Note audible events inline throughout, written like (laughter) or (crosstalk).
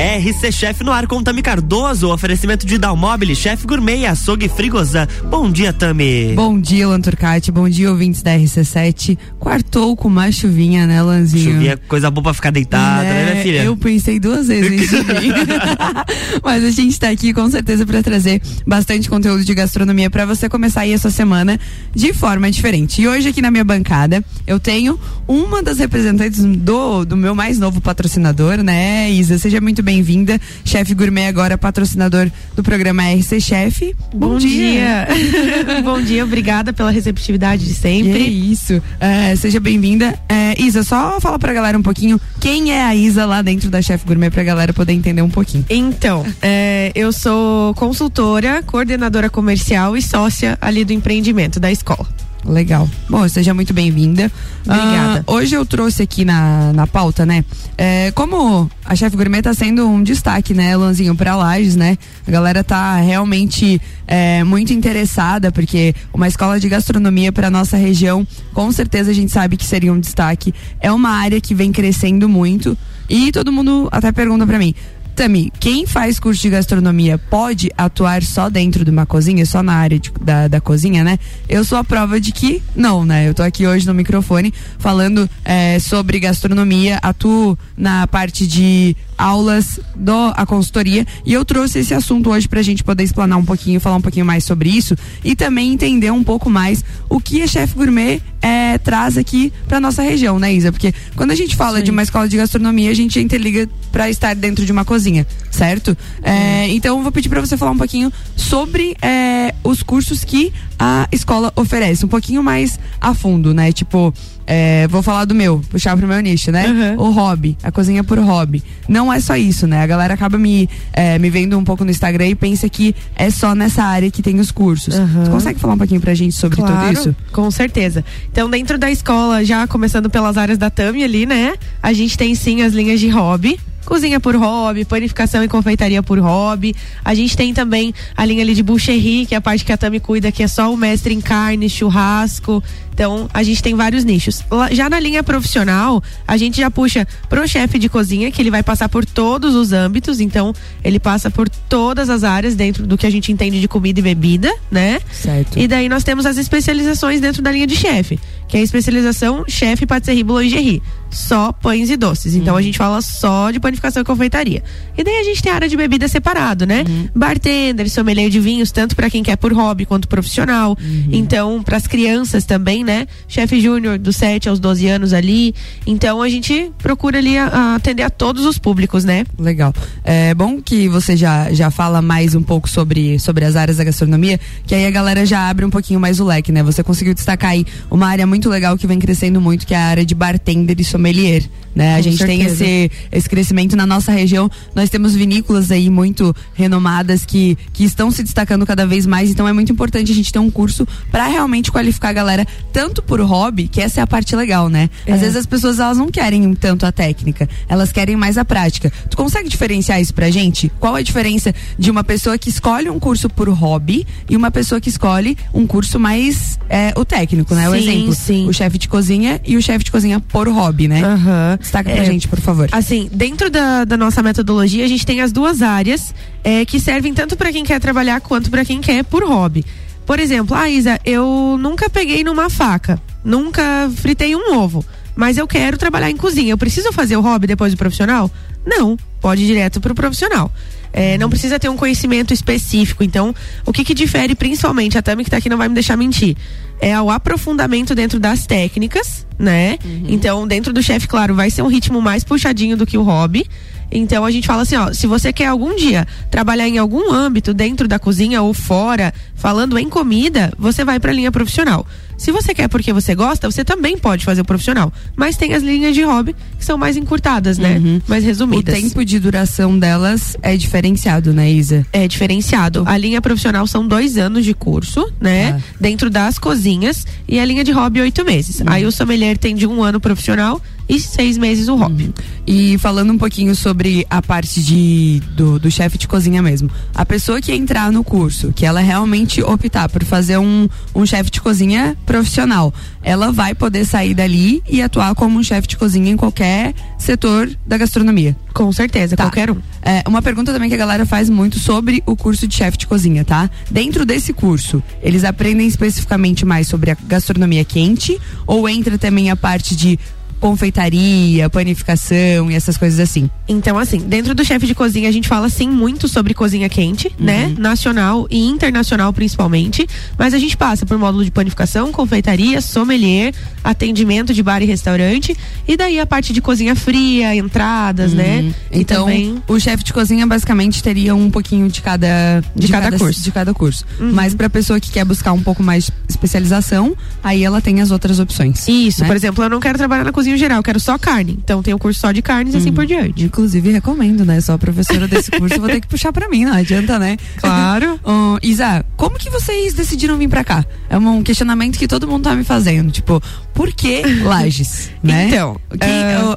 RC Chef no ar com Tami Cardoso, oferecimento de Dalmobile, Chef Gourmet e Açougue Frigosan. Bom dia, Tami. Bom dia, Lan Turcati. Bom dia, ouvintes da RC7. Quartou com uma chuvinha, né, Lanzinho? Chuvinha, coisa boa pra ficar deitada, né, né minha filha? Eu pensei duas vezes em subir. (laughs) (laughs) Mas a gente tá aqui com certeza para trazer bastante conteúdo de gastronomia para você começar aí essa semana de forma diferente. E hoje aqui na minha bancada eu tenho uma das representantes do, do meu mais novo patrocinador, né, Isa? Seja muito bem-vinda. Chefe Gourmet agora patrocinador do programa RC Chef. Bom, Bom dia. dia. (laughs) Bom dia, obrigada pela receptividade de sempre. É isso. É, seja bem-vinda. É, Isa, só fala pra galera um pouquinho quem é a Isa lá dentro da Chef Gourmet pra galera poder entender um pouquinho. Então, é, eu sou consultora, coordenadora comercial e sócia ali do empreendimento da escola. Legal. Bom, seja muito bem-vinda. Obrigada. Uh, hoje eu trouxe aqui na, na pauta, né? É, como a Chef Gourmet tá sendo um destaque, né, Lanzinho, pra Lages, né? A galera tá realmente é, muito interessada, porque uma escola de gastronomia para nossa região, com certeza a gente sabe que seria um destaque. É uma área que vem crescendo muito. E todo mundo até pergunta para mim: Tami, quem faz curso de gastronomia pode atuar só dentro de uma cozinha, só na área de, da, da cozinha, né? Eu sou a prova de que não, né? Eu tô aqui hoje no microfone falando é, sobre gastronomia, atuo na parte de aulas do a consultoria e eu trouxe esse assunto hoje pra gente poder explanar um pouquinho, falar um pouquinho mais sobre isso e também entender um pouco mais o que a Chef Gourmet é, traz aqui pra nossa região, né, Isa? Porque quando a gente fala Sim. de uma escola de gastronomia, a gente interliga para estar dentro de uma cozinha, certo? É, então, vou pedir para você falar um pouquinho sobre é, os cursos que a escola oferece, um pouquinho mais a fundo, né? Tipo, é, vou falar do meu, puxar pro meu nicho, né? Uhum. O hobby, a cozinha por hobby. Não é só isso, né? A galera acaba me, é, me vendo um pouco no Instagram e pensa que é só nessa área que tem os cursos. Uhum. Você consegue falar um pouquinho pra gente sobre claro, tudo isso? Com certeza. Então, dentro da escola, já começando pelas áreas da Tami ali, né? A gente tem sim as linhas de hobby, cozinha por hobby, panificação e confeitaria por hobby. A gente tem também a linha ali de boucherie, que é a parte que a Tami cuida, que é só o mestre em carne, churrasco. Então, a gente tem vários nichos. Já na linha profissional, a gente já puxa pro chefe de cozinha, que ele vai passar por todos os âmbitos, então ele passa por todas as áreas dentro do que a gente entende de comida e bebida, né? Certo. E daí nós temos as especializações dentro da linha de chefe, que é a especialização chefe, patisserie, boulangerie. Só pães e doces. Então uhum. a gente fala só de panificação e confeitaria. E daí a gente tem a área de bebida separado, né? Uhum. Bartender, sommelier de vinhos, tanto para quem quer por hobby quanto profissional. Uhum. Então, para as crianças também, né? Chefe júnior dos 7 aos 12 anos ali. Então a gente procura ali a, a atender a todos os públicos, né? Legal. É bom que você já, já fala mais um pouco sobre, sobre as áreas da gastronomia, que aí a galera já abre um pouquinho mais o leque, né? Você conseguiu destacar aí uma área muito legal que vem crescendo muito, que é a área de bartender e sommelier. Né? a gente certeza. tem esse, esse crescimento na nossa região. Nós temos vinícolas aí muito renomadas que, que estão se destacando cada vez mais. Então é muito importante a gente ter um curso para realmente qualificar a galera, tanto por hobby, que essa é a parte legal, né? É. Às vezes as pessoas elas não querem tanto a técnica, elas querem mais a prática. Tu consegue diferenciar isso pra gente? Qual a diferença de uma pessoa que escolhe um curso por hobby e uma pessoa que escolhe um curso mais é, o técnico, né? Sim, o exemplo. Sim. O chefe de cozinha e o chefe de cozinha por hobby, né? Uhum. Destaca pra é, gente, por favor. Assim, dentro da, da nossa metodologia, a gente tem as duas áreas é, que servem tanto para quem quer trabalhar quanto para quem quer por hobby. Por exemplo, ah, Isa, eu nunca peguei numa faca, nunca fritei um ovo, mas eu quero trabalhar em cozinha. Eu preciso fazer o hobby depois do profissional? Não, pode ir direto pro profissional. É, não precisa ter um conhecimento específico. Então, o que, que difere principalmente, a Tami que está aqui não vai me deixar mentir, é o aprofundamento dentro das técnicas, né? Uhum. Então, dentro do chefe, claro, vai ser um ritmo mais puxadinho do que o hobby. Então a gente fala assim, ó, se você quer algum dia trabalhar em algum âmbito dentro da cozinha ou fora, falando em comida, você vai para a linha profissional. Se você quer porque você gosta, você também pode fazer o profissional. Mas tem as linhas de hobby que são mais encurtadas, né? Uhum. Mais resumidas. O tempo de duração delas é diferenciado, né, Isa? É diferenciado. A linha profissional são dois anos de curso, né? Ah. Dentro das cozinhas. E a linha de hobby, oito meses. Uhum. Aí o sommelier tem de um ano profissional e seis meses o hobby. Uhum. E falando um pouquinho sobre a parte de, do, do chefe de cozinha mesmo. A pessoa que entrar no curso, que ela realmente optar por fazer um, um chefe de cozinha profissional, ela vai poder sair dali e atuar como um chefe de cozinha em qualquer setor da gastronomia. Com certeza, tá. qualquer um. É, uma pergunta também que a galera faz muito sobre o curso de chefe de cozinha, tá? Dentro desse curso, eles aprendem especificamente mais sobre a gastronomia quente ou entra também a parte de confeitaria, panificação e essas coisas assim. Então, assim, dentro do chefe de cozinha a gente fala sim muito sobre cozinha quente, uhum. né? Nacional e internacional principalmente. Mas a gente passa por módulo de panificação, confeitaria, sommelier, atendimento de bar e restaurante. E daí a parte de cozinha fria, entradas, né? uhum. né? Então, também... o chefe de cozinha basicamente teria um pouquinho de cada, de, de cada, cada, curso. De cada curso. Uhum. Mas pra pessoa que quer buscar um pouco mais de especialização, aí ela tem as outras opções. Isso, né? por exemplo, eu não quero trabalhar na cozinha cozinho geral, quero só carne. Então tem o curso só de carnes e assim hum. por diante. Inclusive, recomendo, né? Só a professora desse (laughs) curso, vou ter que puxar pra mim, não adianta, né? Claro. (laughs) uh, Isa, como que vocês decidiram vir pra cá? É um questionamento que todo mundo tá me fazendo. Tipo, por que Lages? (laughs) né? Então,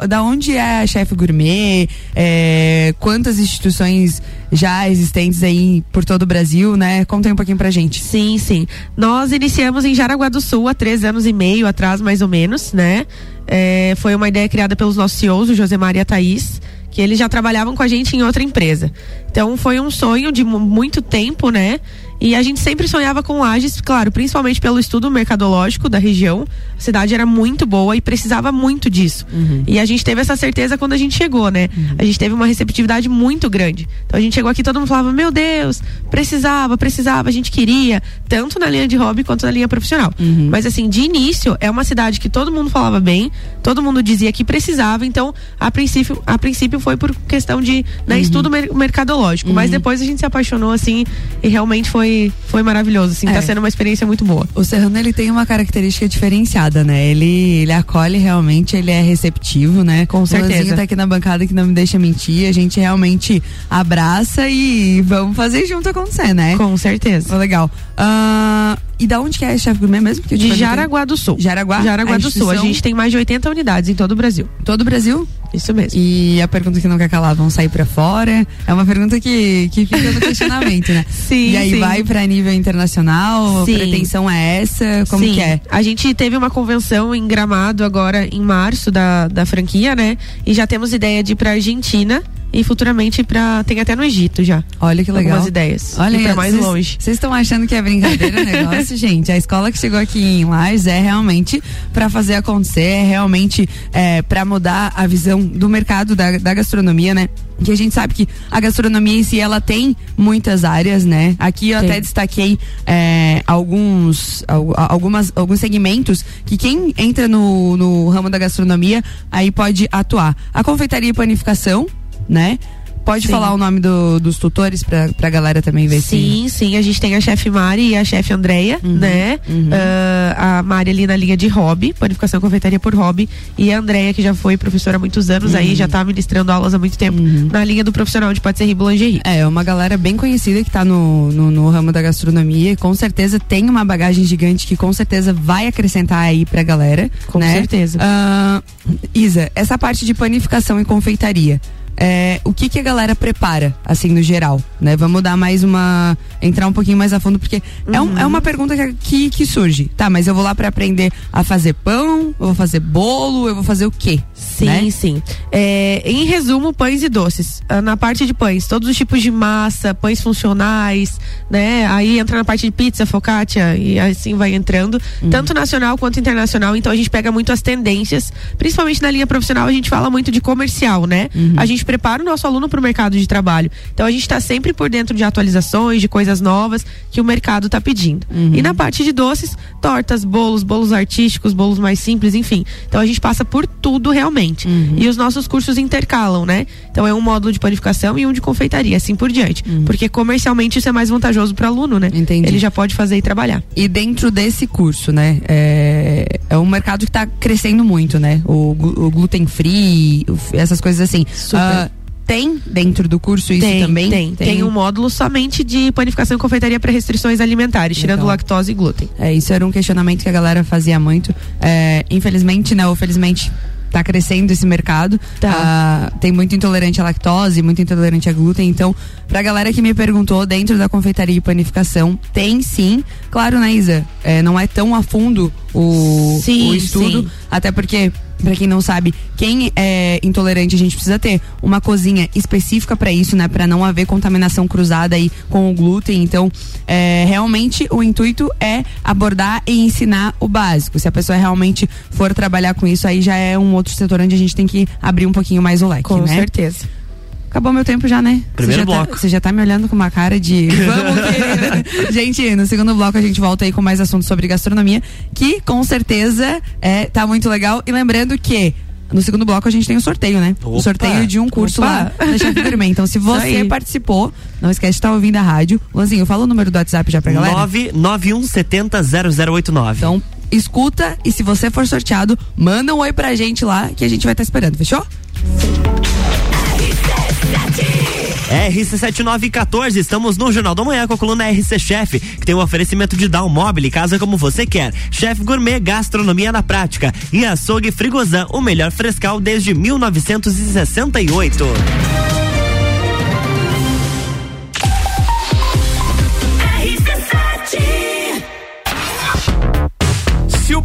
uh... da onde é a chefe gourmet? É, quantas instituições já existentes aí por todo o Brasil, né? Conta aí um pouquinho pra gente. Sim, sim. Nós iniciamos em Jaraguá do Sul há três anos e meio atrás, mais ou menos, né? É, foi uma ideia criada pelos nossos CEOs, o José Maria Thaís, que eles já trabalhavam com a gente em outra empresa. Então foi um sonho de muito tempo, né? E a gente sempre sonhava com Lages, claro, principalmente pelo estudo mercadológico da região. A cidade era muito boa e precisava muito disso. Uhum. E a gente teve essa certeza quando a gente chegou, né? Uhum. A gente teve uma receptividade muito grande. Então a gente chegou aqui todo mundo falava: "Meu Deus, precisava, precisava, a gente queria", tanto na linha de hobby quanto na linha profissional. Uhum. Mas assim, de início é uma cidade que todo mundo falava bem, todo mundo dizia que precisava, então a princípio, a princípio foi por questão de né, uhum. estudo mer mercadológico, mas uhum. depois a gente se apaixonou assim e realmente foi foi, maravilhoso, assim, tá é. tá sendo uma experiência muito boa. O Serrano, ele tem uma característica diferenciada, né? Ele, ele acolhe realmente, ele é receptivo, né? Com certeza. O tá aqui na bancada que não me deixa mentir, a gente realmente abraça e vamos fazer junto acontecer, né? Com certeza. legal. Uh, e da onde que é chefe gourmet mesmo? Que de Jaraguá do Sul. Jaraguá? Jaraguá do Sul. A gente tem mais de 80 unidades em todo o Brasil. Todo o Brasil? Isso mesmo. E a pergunta que não quer calar, vão sair para fora? É uma pergunta que, que fica no questionamento, né? (laughs) sim. E aí sim. vai para nível internacional? Sim. A pretensão é essa? Como sim. que é? A gente teve uma convenção em Gramado agora em março da, da franquia, né? E já temos ideia de ir pra Argentina e futuramente para tem até no Egito já. Olha que legal. Algumas ideias. Olha para mais cês, longe. Vocês estão achando que é brincadeira o (laughs) negócio, gente? A escola que chegou aqui em Lages é realmente para fazer acontecer, é realmente é, para mudar a visão do mercado da, da gastronomia, né? que a gente sabe que a gastronomia em si ela tem muitas áreas, né? Aqui eu Sim. até destaquei é, alguns, algumas, alguns segmentos que quem entra no, no ramo da gastronomia aí pode atuar. A confeitaria e panificação, né? Pode sim. falar o nome do, dos tutores pra, pra galera também ver sim, se... Sim, A gente tem a chefe Mari e a chefe Andréia, uhum, né? Uhum. Uh, a Mari ali na linha de hobby, panificação confeitaria por hobby. E a Andréia, que já foi professora há muitos anos uhum. aí, já tá ministrando aulas há muito tempo uhum. na linha do profissional de patisserie e boulangerie. É, uma galera bem conhecida que tá no, no, no ramo da gastronomia. Com certeza tem uma bagagem gigante que com certeza vai acrescentar aí pra galera. Com né? certeza. Uh, Isa, essa parte de panificação e confeitaria é, o que, que a galera prepara, assim, no geral, né? Vamos dar mais uma. entrar um pouquinho mais a fundo, porque uhum. é, um, é uma pergunta que, que, que, surge. Tá, mas eu vou lá para aprender a fazer pão, eu vou fazer bolo, eu vou fazer o quê? Sim, né? sim. É, em resumo, pães e doces. Ah, na parte de pães, todos os tipos de massa, pães funcionais, né? Aí entra na parte de pizza, focaccia e assim vai entrando, uhum. tanto nacional quanto internacional. Então a gente pega muito as tendências, principalmente na linha profissional, a gente fala muito de comercial, né? Uhum. A gente gente prepara o nosso aluno para o mercado de trabalho. Então a gente está sempre por dentro de atualizações, de coisas novas que o mercado está pedindo. Uhum. E na parte de doces, tortas, bolos, bolos artísticos, bolos mais simples, enfim. Então a gente passa por tudo realmente. Uhum. E os nossos cursos intercalam, né? Então é um módulo de panificação e um de confeitaria, assim por diante. Uhum. Porque comercialmente isso é mais vantajoso para o aluno, né? Entendi. Ele já pode fazer e trabalhar. E dentro desse curso, né? É, é um mercado que está crescendo muito, né? O, o gluten free, essas coisas assim. Super. Uh, tem dentro do curso isso tem, também? Tem, tem. Tem um módulo somente de panificação e confeitaria para restrições alimentares, tirando lactose e glúten. É, isso era um questionamento que a galera fazia muito. É, infelizmente, né, ou felizmente, tá crescendo esse mercado. Tá. Ah, tem muito intolerante à lactose, muito intolerante a glúten. Então, pra galera que me perguntou, dentro da confeitaria e panificação, tem sim. Claro, né, Isa? É, não é tão a fundo o, Sim, o estudo. sim. Até porque, pra quem não sabe, quem é intolerante, a gente precisa ter uma cozinha específica pra isso, né? Pra não haver contaminação cruzada aí com o glúten. Então, é, realmente o intuito é abordar e ensinar o básico. Se a pessoa realmente for trabalhar com isso, aí já é um outro setor onde a gente tem que abrir um pouquinho mais o leque, Com né? certeza. Acabou meu tempo já, né? Primeiro você já bloco. Tá, você já tá me olhando com uma cara de. (laughs) Vamos, querida. (laughs) gente, no segundo bloco a gente volta aí com mais assuntos sobre gastronomia, que com certeza é, tá muito legal. E lembrando que. No segundo bloco a gente tem o sorteio, né? O Opa. sorteio de um curso Opa. lá da Chef Gourmet. Então, se você participou, não esquece de estar ouvindo a rádio. Lanzinho, fala o número do WhatsApp já pra galera. 991700089. Então, escuta e se você for sorteado, manda um oi pra gente lá que a gente vai estar esperando, fechou? RC7914, estamos no Jornal da Manhã com a coluna RC Chef, que tem um oferecimento de Down Mobile, casa como você quer. Chef Gourmet, gastronomia na prática. E açougue Frigozan, o melhor frescal desde 1968.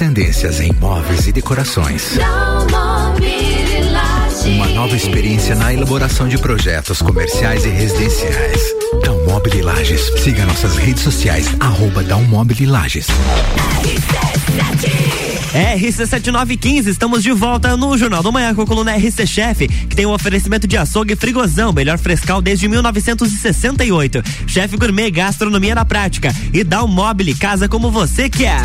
Tendências em móveis e decorações. Dalmobile. Uma nova experiência na elaboração de projetos comerciais e residenciais. Dalmobile Lages. Siga nossas redes sociais, arroba Dalmobile Lages. RC7915, estamos de volta no Jornal do Manhã com a coluna RC Chef, que tem um oferecimento de açougue frigozão, melhor frescal desde 1968. Chef Gourmet, gastronomia na prática. E dá um mobile, casa como você quer.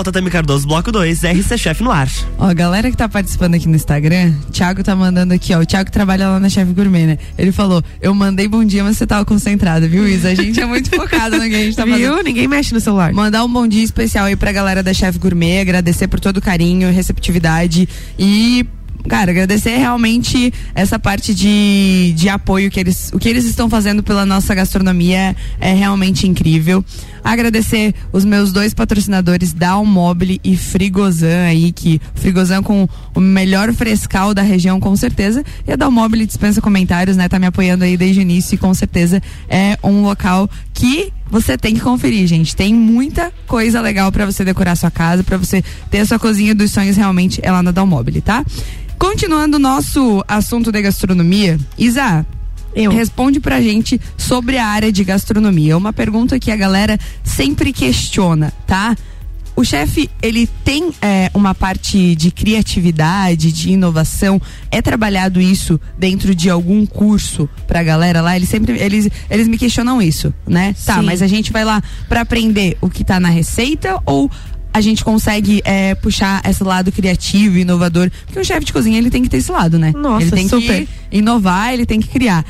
Volta, Tami Cardoso, bloco 2, RC Chef no ar. Ó, a galera que tá participando aqui no Instagram, Thiago tá mandando aqui, ó. O Thiago trabalha lá na Chef Gourmet, né? Ele falou: Eu mandei bom dia, mas você tava concentrada, viu, Isa? A gente é muito (laughs) focado no que a gente tá fazendo. Viu? Ninguém mexe no celular. Mandar um bom dia especial aí pra galera da Chef Gourmet, agradecer por todo o carinho, receptividade e. Cara, agradecer realmente essa parte de, de apoio que eles, o que eles estão fazendo pela nossa gastronomia é realmente incrível. Agradecer os meus dois patrocinadores, Dalmobile e Frigozan aí, que Frigozan com o melhor frescal da região, com certeza. E a Dalmobile dispensa comentários, né? Tá me apoiando aí desde o início e com certeza é um local que você tem que conferir, gente. Tem muita coisa legal pra você decorar sua casa, pra você ter a sua cozinha dos sonhos realmente é lá na Dalmobile, tá? Continuando o nosso assunto de gastronomia, Isa, Eu. responde pra gente sobre a área de gastronomia. Uma pergunta que a galera sempre questiona, tá? O chefe, ele tem é, uma parte de criatividade, de inovação. É trabalhado isso dentro de algum curso pra galera lá? Eles sempre, eles, eles me questionam isso, né? Tá, Sim. mas a gente vai lá pra aprender o que tá na receita ou a gente consegue é, puxar esse lado criativo inovador? Porque o chefe de cozinha, ele tem que ter esse lado, né? Nossa, ele tem super. que inovar, ele tem que criar.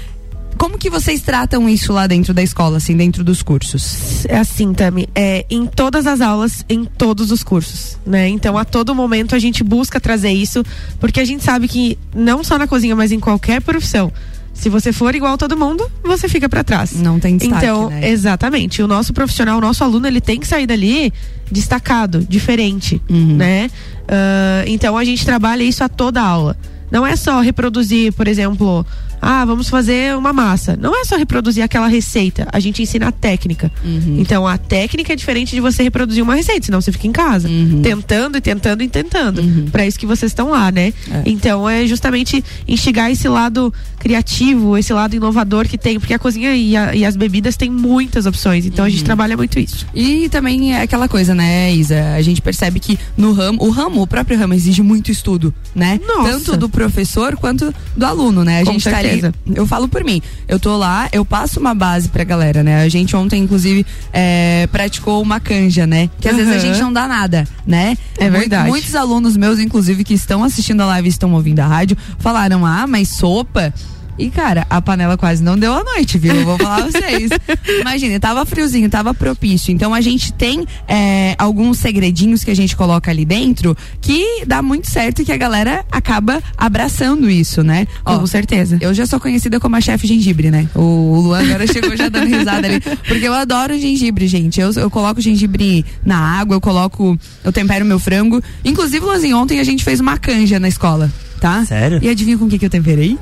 Como que vocês tratam isso lá dentro da escola, assim, dentro dos cursos? É assim, Tami, é em todas as aulas, em todos os cursos, né? Então, a todo momento a gente busca trazer isso, porque a gente sabe que não só na cozinha, mas em qualquer profissão, Se você for igual a todo mundo, você fica para trás. Não tem destaque, Então, né? exatamente. O nosso profissional, o nosso aluno, ele tem que sair dali destacado, diferente, Uhum. né? Ah, então a gente trabalha isso a toda aula. Não é só reproduzir, por exemplo, ah, vamos fazer uma massa. Não é só reproduzir aquela receita. A gente ensina a técnica. Uhum. Então a técnica é diferente de você reproduzir uma receita, senão você fica em casa, Uhum. tentando e tentando e tentando. Pra isso que vocês estão lá, né? É. Então é justamente instigar esse lado criativo, esse lado inovador que tem, porque a cozinha e, a- e as bebidas têm muitas opções. Então a Uhum. gente trabalha muito isso. E também é aquela coisa, né, Isa? A gente percebe que no ramo, o ramo, o próprio ramo exige muito estudo, né? Nossa. Tanto do professor quanto do aluno, né? A Com gente certeza. tá ali. Eu falo por mim. Eu tô lá, eu passo uma base pra galera, né? A gente ontem, inclusive, é, praticou uma canja, né? Que às vezes a gente não dá nada, né? É verdade. Muitos alunos meus, inclusive, que estão assistindo a live e estão ouvindo a rádio, falaram: ah, mas sopa. E, cara, a panela quase não deu a noite, viu? Eu vou falar pra vocês. (laughs) Imagina, tava friozinho, tava propício. Então a gente tem é, alguns segredinhos que a gente coloca ali dentro que dá muito certo e que a galera acaba abraçando isso, né? Ó, Com certeza. eu já sou conhecida como a chefe gengibre, né? O Luan agora chegou já dando risada ali. Porque eu adoro gengibre, gente. Eu, eu coloco gengibre na água, eu coloco. Eu tempero meu frango. Inclusive, Luanzinho, ontem a gente fez uma canja na escola, tá? Sério? E adivinha com o que, que eu temperei?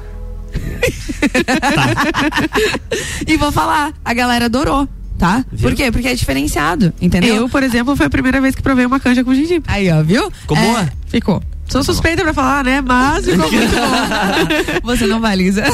E vou falar, a galera adorou, tá? Viu? Por quê? Porque é diferenciado, entendeu? Eu, por exemplo, foi a primeira vez que provei uma canja com gengibre. Aí, ó, viu? Ficou É, boa? Ficou. Sou suspeita pra falar, né? Mas ficou muito bom. (laughs) Você não valiza.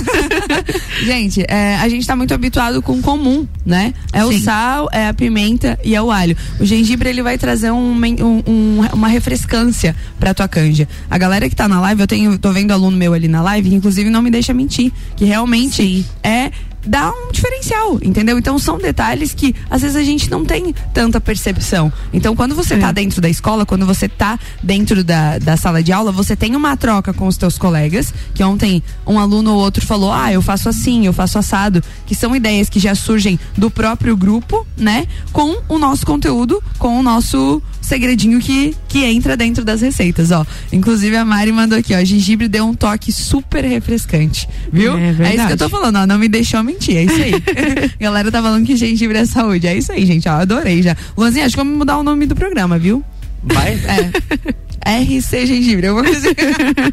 (laughs) gente, é, a gente tá muito habituado com o comum, né? É o Sim. sal, é a pimenta e é o alho. O gengibre, ele vai trazer um, um- um- uma refrescância pra tua canja. A galera que tá na live, eu tenho, tô vendo aluno meu ali na live, que inclusive não me deixa mentir, que realmente é dá um diferencial, entendeu? Então são detalhes que às vezes a gente não tem tanta percepção. Então quando você tá dentro da escola, quando você tá dentro da, da sala de aula, você tem uma troca com os teus colegas, que ontem um aluno ou outro falou, ah, eu faço assim, eu faço assado, que são ideias que já surgem do próprio grupo, né? Com o nosso conteúdo, com o nosso segredinho que, que entra dentro das receitas, ó. Inclusive a Mari mandou aqui, ó, gengibre deu um toque super refrescante, viu? É É, isso que eu tô falando, ó, não me deixou mentir, é isso aí. (laughs) Galera tá falando que gengibre é saúde, é isso aí, gente, ó, adorei já. Luanzinha, acho que vamos mudar o nome do programa, viu? Vai? É. (laughs) RC Gengibre, eu vou fazer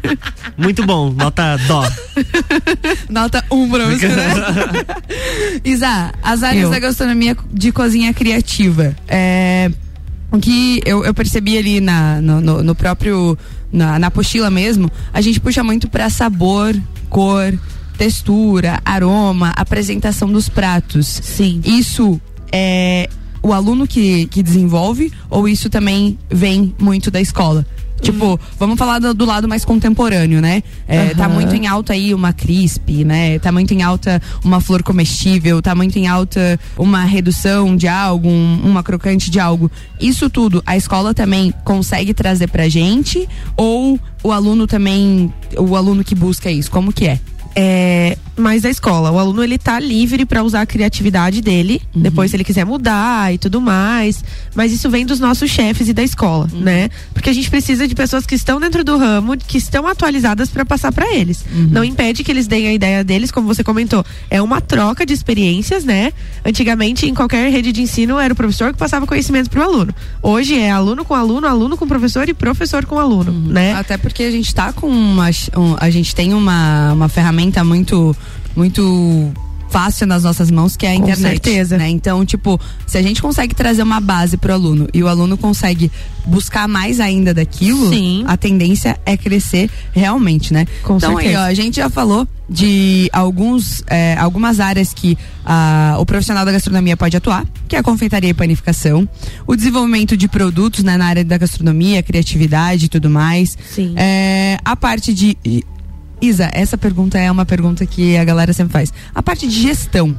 (laughs) Muito bom. Nota dó. nota 1 um pra você, né? Isa, as áreas Eu. da gastronomia de cozinha criativa. É, o que eu, eu percebi ali na, no, no- no próprio. Na, na apostila mesmo, a gente puxa muito pra sabor, cor, textura, aroma, apresentação dos pratos. Sim. Isso é o aluno que, que desenvolve ou isso também vem muito da escola? Tipo, vamos falar do, do lado mais contemporâneo, né? É, Tá Aham. muito em alta aí uma crisp, né? Tá muito em alta uma flor comestível, tá muito em alta uma redução de algo, um- uma crocante de algo. Isso tudo, a escola também consegue trazer pra gente? Ou o aluno também, o aluno que busca isso, como que é? É, mais da escola. O aluno ele tá livre para usar a criatividade dele, Uhum. depois se ele quiser mudar e tudo mais. Mas isso vem dos nossos chefes e da escola, Uhum. né? Porque a gente precisa de pessoas que estão dentro do ramo, que estão atualizadas para passar para eles. Uhum. Não impede que eles deem a ideia deles, como você comentou. É uma troca de experiências, né? Antigamente, em qualquer rede de ensino, era o professor que passava conhecimento para o aluno. Hoje é aluno com aluno, aluno com professor e professor com aluno, né? Até porque a gente tá com uma. um- a gente tem uma, uma ferramenta muito. Muito fácil nas nossas mãos, que é a Com internet. certeza. Né? Então, tipo, se a gente consegue trazer uma base pro aluno e o aluno consegue buscar mais ainda daquilo, Sim. a tendência é crescer realmente, né? Com então aí, certeza. ó, a gente já falou de alguns, é, algumas áreas que ah, o profissional da gastronomia pode atuar, que é a confeitaria e panificação, o desenvolvimento de produtos né, na área da gastronomia, criatividade e tudo mais. Sim. É, a parte de. Isa, essa pergunta é uma pergunta que a galera sempre faz. A parte de gestão.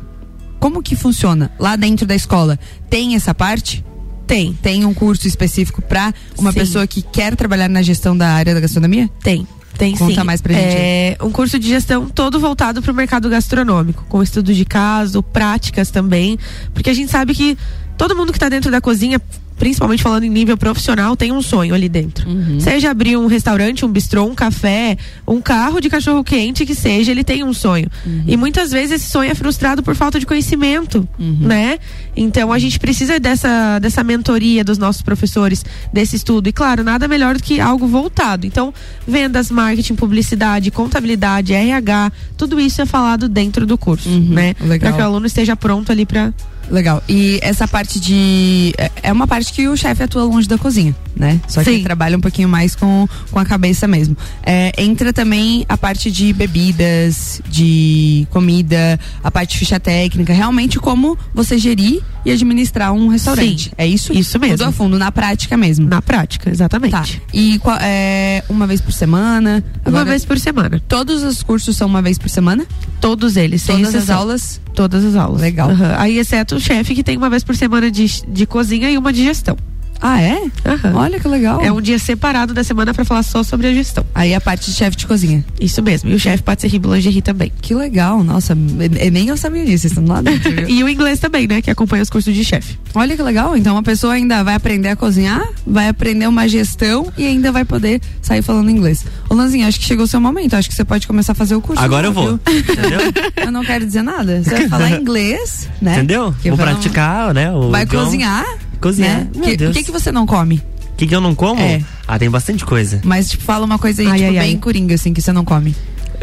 Como que funciona? Lá dentro da escola, tem essa parte? Tem. Tem um curso específico para uma Sim. pessoa que quer trabalhar na gestão da área da gastronomia? Tem. Tem Conta sim. mais pra gente É um curso de gestão todo voltado para o mercado gastronômico, com estudo de caso, práticas também, porque a gente sabe que todo mundo que está dentro da cozinha, principalmente falando em nível profissional, tem um sonho ali dentro. Seja abrir um restaurante, um bistrô, um café, um carro de cachorro quente que seja, ele tem um sonho. E muitas vezes esse sonho é frustrado por falta de conhecimento, né? Então a gente precisa dessa dessa mentoria dos nossos professores, desse estudo. E claro, nada melhor do que algo voltado. Então, vendas, marketing, publicidade, contabilidade, RH, tudo isso é falado dentro do curso, né? legal. Para que o aluno esteja pronto ali para Legal. E essa parte de. é- É uma parte que o chefe atua longe da cozinha, né? Só que Sim. ele trabalha um pouquinho mais com, com a cabeça mesmo. É, entra também a parte de bebidas, de comida, a parte de ficha técnica, realmente como você gerir e administrar um restaurante. Sim. É isso? Isso mesmo. Tudo a fundo, na prática mesmo. na prática, exatamente. Tá. E é, uma vez por semana? Uma Agora, vez por semana. Todos os cursos são uma vez por semana? Todos eles, Todas as exceção. aulas? Todas as aulas. Legal. Aham. Aí, exceto o chefe, que tem uma vez por semana de, de cozinha e uma de gestão. Ah, é? Aham. Olha que legal. É um dia separado da semana para falar só sobre a gestão. Aí a parte de chefe de cozinha. Isso mesmo. E o chefe patisserie lingerie também. Que legal, nossa, e- e nem eu sabia disso, estão lá dentro. E o inglês também, né? Que acompanha os cursos de chefe. Olha que legal, então a pessoa ainda vai aprender a cozinhar, vai aprender uma gestão e ainda vai poder sair falando inglês. Ô Lanzinho, acho que chegou o seu momento, acho que você pode começar a fazer o curso. Agora eu vou. viu? Entendeu? (laughs) Eu não quero dizer nada, você vai falar (laughs) inglês, né? Entendeu? Que Vou praticar, né? O Vai idioma. cozinhar, Cozinhar. né? Meu Que- Deus. O que, que você não come? O que, que eu não como? É. Ah, tem bastante coisa. Mas, tipo, fala uma coisa aí, Ai, tipo, ai, bem ai. coringa, assim, que você não come.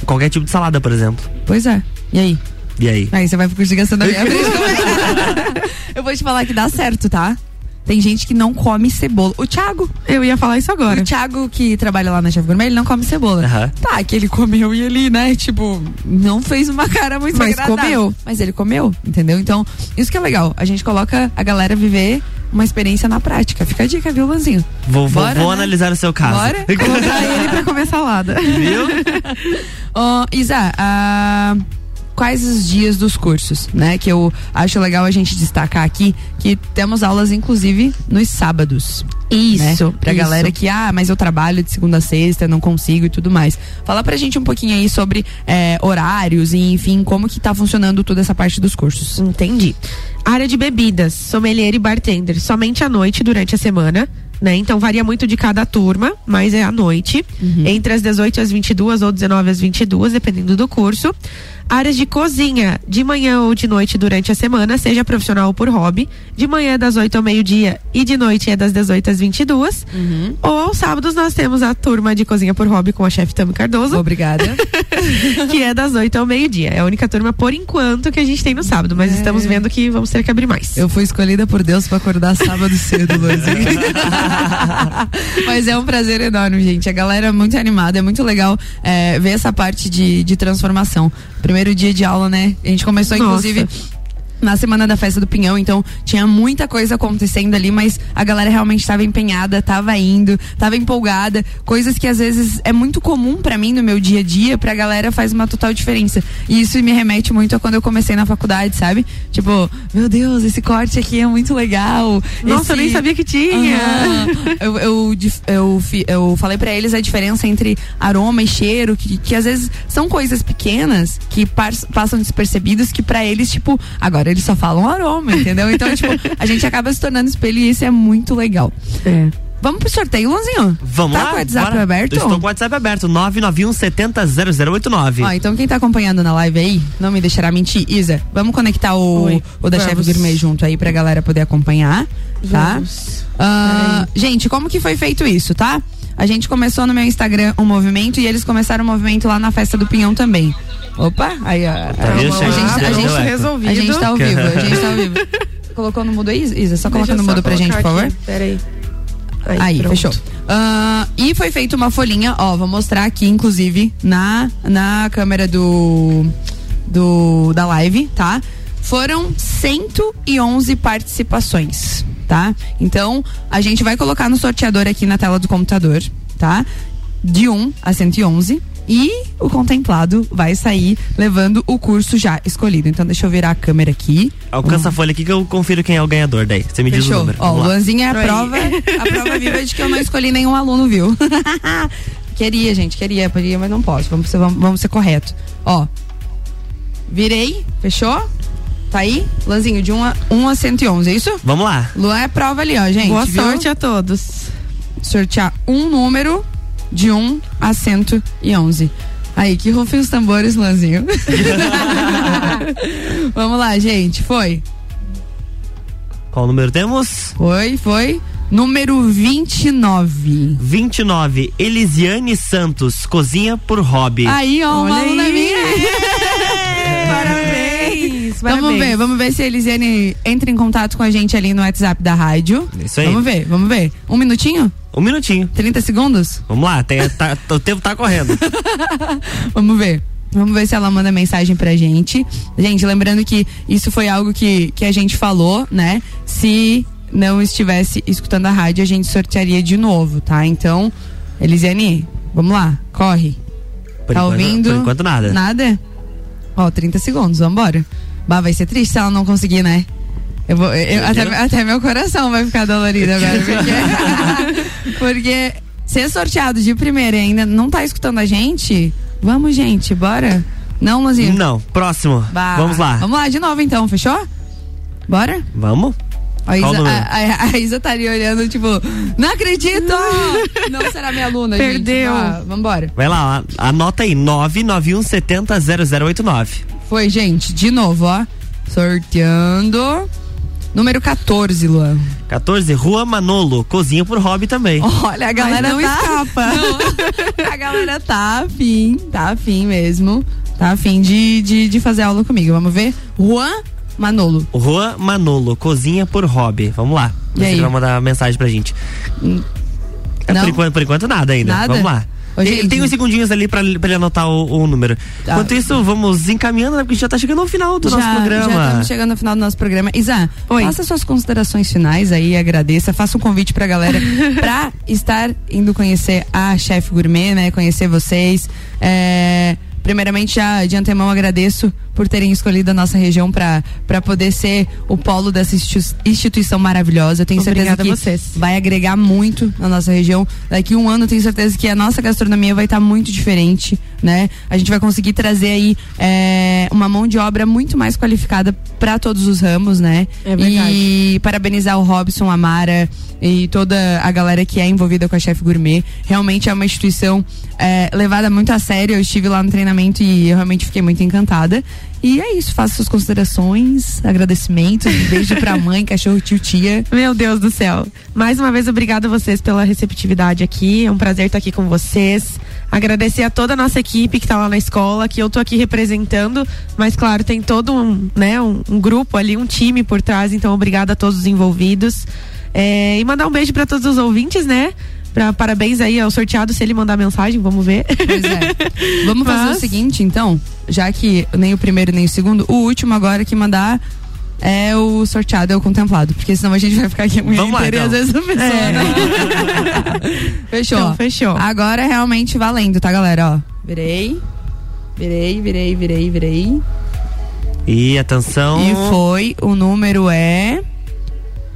Qualquer tipo de salada, por exemplo. Pois é. E aí? E aí? Aí você vai pro curso de gastronomia. (laughs) eu vou te falar que dá certo, tá? Tem gente que não come cebola. O Thiago, Eu ia falar isso agora. o Thiago que trabalha lá na Chef Gourmet, ele não come cebola. Aham. Tá, que ele comeu e ele, né, tipo, não fez uma cara muito Mas agradável. comeu. Mas ele comeu, entendeu? Então, isso que é legal. A gente coloca a galera viver uma experiência na prática. Fica a dica, viu, Lanzinho? Vou, vou, Bora, vou né? analisar o seu caso. Bora? (laughs) Colocar ele pra comer salada. Viu? (laughs) Ó, Isa, ah, quais os dias dos cursos, né? Que eu acho legal a gente destacar aqui que temos aulas, inclusive, nos sábados. Isso. Né? Pra isso. galera que, ah, mas eu trabalho de segunda a sexta, não consigo e tudo mais. Fala pra gente um pouquinho aí sobre eh, horários e, enfim, como que tá funcionando toda essa parte dos cursos. Entendi. Área de bebidas, sommelier e bartender, somente à noite durante a semana. Né? Então varia muito de cada turma, mas é à noite, entre as 18 às 22 ou 19 às 22, dependendo do curso. Áreas de cozinha, de manhã ou de noite durante a semana, seja profissional ou por hobby. De manhã é das 8 ao meio-dia e de noite é das 18 às 22. Ou aos sábados nós temos a turma de cozinha por hobby com a chefe Tami Cardoso Obrigada. (laughs) que é das 8 ao meio-dia. É a única turma por enquanto que a gente tem no sábado, mas estamos vendo que vamos ter que abrir mais. Eu fui escolhida por Deus pra acordar sábado cedo, Luizinho. (laughs) (laughs) Mas é um prazer enorme, gente. A galera é muito animada, é muito legal é, ver essa parte de, de transformação. Primeiro dia de aula, né? A gente começou, Nossa. inclusive. Na semana da festa do Pinhão, então tinha muita coisa acontecendo ali, mas a galera realmente estava empenhada, estava indo, estava empolgada, coisas que às vezes é muito comum pra mim no meu dia a dia, pra galera faz uma total diferença. E isso me remete muito a quando eu comecei na faculdade, sabe? Tipo, meu Deus, esse corte aqui é muito legal. Nossa, eu nem Esse- sabia que tinha. Aham. eu, eu, eu, eu falei pra eles a diferença entre aroma e cheiro, que, que às vezes são coisas pequenas que pas- passam despercebidos, que pra eles, tipo, agora eles só falam aroma, entendeu? Então, tipo, a gente acaba se tornando espelho e isso é muito legal. É. Vamos pro sorteio, Lanzinho? Vamos tá lá? com o WhatsApp bora. aberto? Estou com o WhatsApp aberto, 991 70 0089. Ó, então quem tá acompanhando na live aí, não me deixará mentir. Isa, vamos conectar o, Oi, o da Chef vamos. Gourmet junto aí pra galera poder acompanhar, tá? Vamos. Ah, gente, como que foi feito isso, tá? A gente começou no meu Instagram um movimento e eles começaram o movimento lá na festa do Pinhão também. Opa, aí ó. Tá a, gente? gente, a, Deu gente, eco. resolvido. a gente tá ao vivo, a gente tá ao vivo. (laughs) Colocou no mudo aí, Isa? Só coloca no mudo pra gente, por favor. Peraí. Aí, pronto. fechou. Ah, e foi feita uma folhinha, ó, vou mostrar aqui, inclusive, na, na câmera do, do da live, tá? Foram 111 participações, tá? Então, a gente vai colocar no sorteador aqui na tela do computador, tá? De 1 a 111. E o contemplado vai sair levando o curso já escolhido. Então, deixa eu virar a câmera aqui. Alcança a folha aqui que eu confiro quem é o ganhador daí. Você me diz o Fechou. número. Ó. Luanzinho é a prova, a prova viva de que eu não escolhi nenhum aluno, viu? (laughs) queria, gente, queria, podia, mas não posso. Vamos ser, vamos, vamos ser correto. Ó, virei, fechou? Tá aí? Lanzinho, de 1 a, 1 a 111, é isso? Vamos lá. Luan é prova ali, ó, gente. Boa viu? sorte a todos. Sortear um número de 1 a 111. Aí, que rufem os tambores, Lanzinho. (laughs) Vamos lá, gente. Foi. Qual número temos? Foi, foi. Número 29. 29. Elisiane Santos, cozinha por hobby. Aí, ó, uma Olha aluna aí. minha. (laughs) Parabéns. Vamos parabéns. ver, vamos ver se a Elisiane entra em contato com a gente ali no WhatsApp da rádio. Isso aí. Vamos ver, vamos ver. Um minutinho? Um minutinho. 30 segundos? Vamos lá, tem- tá- o tempo tá correndo. (laughs) Vamos ver. Vamos ver se ela manda mensagem pra gente. Gente, lembrando que isso foi algo que, que a gente falou, né? Se não estivesse escutando a rádio, a gente sortearia de novo, tá? Então, Elisiane, vamos lá, corre. Por tá enquanto- ouvindo? Por enquanto nada. Nada? Ó, 30 segundos, vambora. Bah, vai ser triste se ela não conseguir, né? Eu vou, eu- até, até meu coração vai ficar dolorido agora, (laughs) porque, (laughs) porque ser sorteado de primeira e ainda não tá escutando a gente, vamos, gente, bora? Não, Luzinho? Não, próximo. Bah. Vamos lá. Vamos lá de novo então, fechou? Bora? Vamos? A Isa, a, a- a Isa tá ali olhando, tipo, não acredito! (laughs) não será minha aluna, Perdeu. gente. Ah, vambora. Vai lá, anota aí, 991700089. Foi, gente, de novo, ó. Sorteando. Número 14, Luan. 14, Rua Manolo, cozinha por hobby também. Olha, a galera não tá... escapa. (laughs) Não, a galera tá afim, tá afim mesmo. Tá afim de, de, de fazer aula comigo. Vamos ver? Juan Manolo. Rua Manolo, cozinha por hobby. Vamos lá. E Você vai mandar mensagem pra gente. É, Não? por, enquanto, por enquanto nada ainda. Nada? Vamos lá. Tem, gente. tem uns segundinhos ali pra, pra ele anotar o, o número. Tá. Enquanto isso, vamos encaminhando, né? Porque já tá chegando ao final do nosso Já programa. estamos chegando no final do nosso programa. Isa, Oi. faça suas considerações finais aí, agradeça, faça um convite pra galera (laughs) pra estar indo conhecer a Chef Gourmet, né? Conhecer vocês. É, primeiramente, já de antemão agradeço por terem escolhido a nossa região pra poder ser o polo dessa institu- instituição maravilhosa. Eu tenho certeza Obrigada que vocês. vai agregar muito na nossa região. Daqui um ano, eu tenho certeza que a nossa gastronomia vai estar muito diferente, né? A gente vai conseguir trazer aí é, uma mão de obra muito mais qualificada para todos os ramos, né? É verdade. E parabenizar o Robson, a Mara e toda a galera que é envolvida com a Chef Gourmet. Realmente é uma instituição é, levada muito a sério. Eu estive lá no treinamento e eu realmente fiquei muito encantada. E é isso, faça suas considerações, agradecimentos, um beijo pra (laughs) mãe, cachorro, tio, tia. Meu Deus do céu. Mais uma vez, obrigada a vocês pela receptividade aqui. É um prazer estar aqui com vocês. Agradecer a toda a nossa equipe que está lá na escola, que eu tô aqui representando, mas claro, tem todo um, né, um, um grupo ali, um time por trás, então obrigada a todos os envolvidos. É, e mandar um beijo para todos os ouvintes, né? Pra, parabéns aí ao sorteado, se ele mandar mensagem, vamos ver. Pois é. Vamos fazer Mas- o seguinte, então, já que nem o primeiro nem o segundo, o último agora que mandar é o sorteado, é o contemplado, porque senão a gente vai ficar aqui a manhã inteira e às então. vezes a pessoa, É. né? (laughs) Fechou. Então, fechou. Agora é realmente valendo, tá, galera? Ó, virei, virei, virei, virei, virei. E atenção. E foi, o número é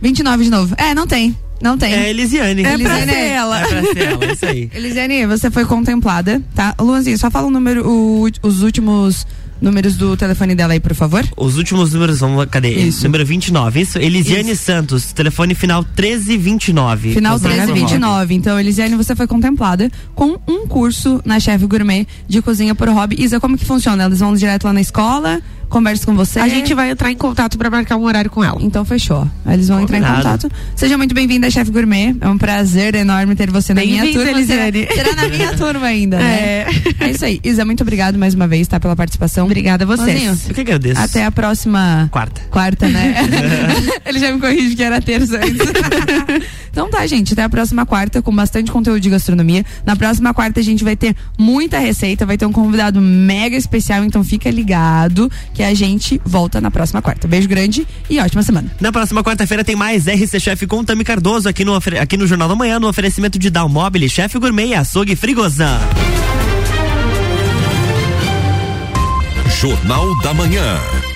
29 de novo. É, não tem, não tem. É Elisiane. É pra Elisiane. ser ela. É pra ser ela, isso aí. (laughs) Elisiane, você foi contemplada, tá? Luanzinho, só fala o número, o- os últimos números do telefone dela aí, por favor. Os últimos números, vamos, cadê? Isso. Número 29, isso? Elisiane Santos, telefone final 1329. Final Cozinha por hobby. 1329. Então, Elisiane, você foi contemplada com um curso na Chef Gourmet de cozinha por hobby. Isa, como que funciona? Eles vão direto lá na escola, conversam com você? A gente vai entrar em contato para marcar um horário com ela. Então fechou. Eles vão entrar em Combinado. contato. Seja muito bem-vinda, Chef Gourmet. É um prazer enorme ter você na minha turma. Será, Elisiane. (laughs) será na minha turma ainda, né? É. É isso aí. Isa, muito obrigado mais uma vez, tá? Pela participação. Obrigada a vocês. Luanzinho, Eu que agradeço. até a próxima Quarta. quarta, né? (laughs) Ele já me corrige que era terça antes. (laughs) então tá, gente, até a próxima quarta com bastante conteúdo de gastronomia. Na próxima quarta a gente vai ter muita receita, vai ter um convidado mega especial, então fica ligado que a gente volta na próxima quarta. Beijo grande e ótima semana. Na próxima quarta-feira tem mais RC Chef com Tami Cardoso aqui no, aqui no Jornal da Manhã, no oferecimento de Dalmobile, Chef Gourmet e Açougue Frigozan. Jornal da Manhã.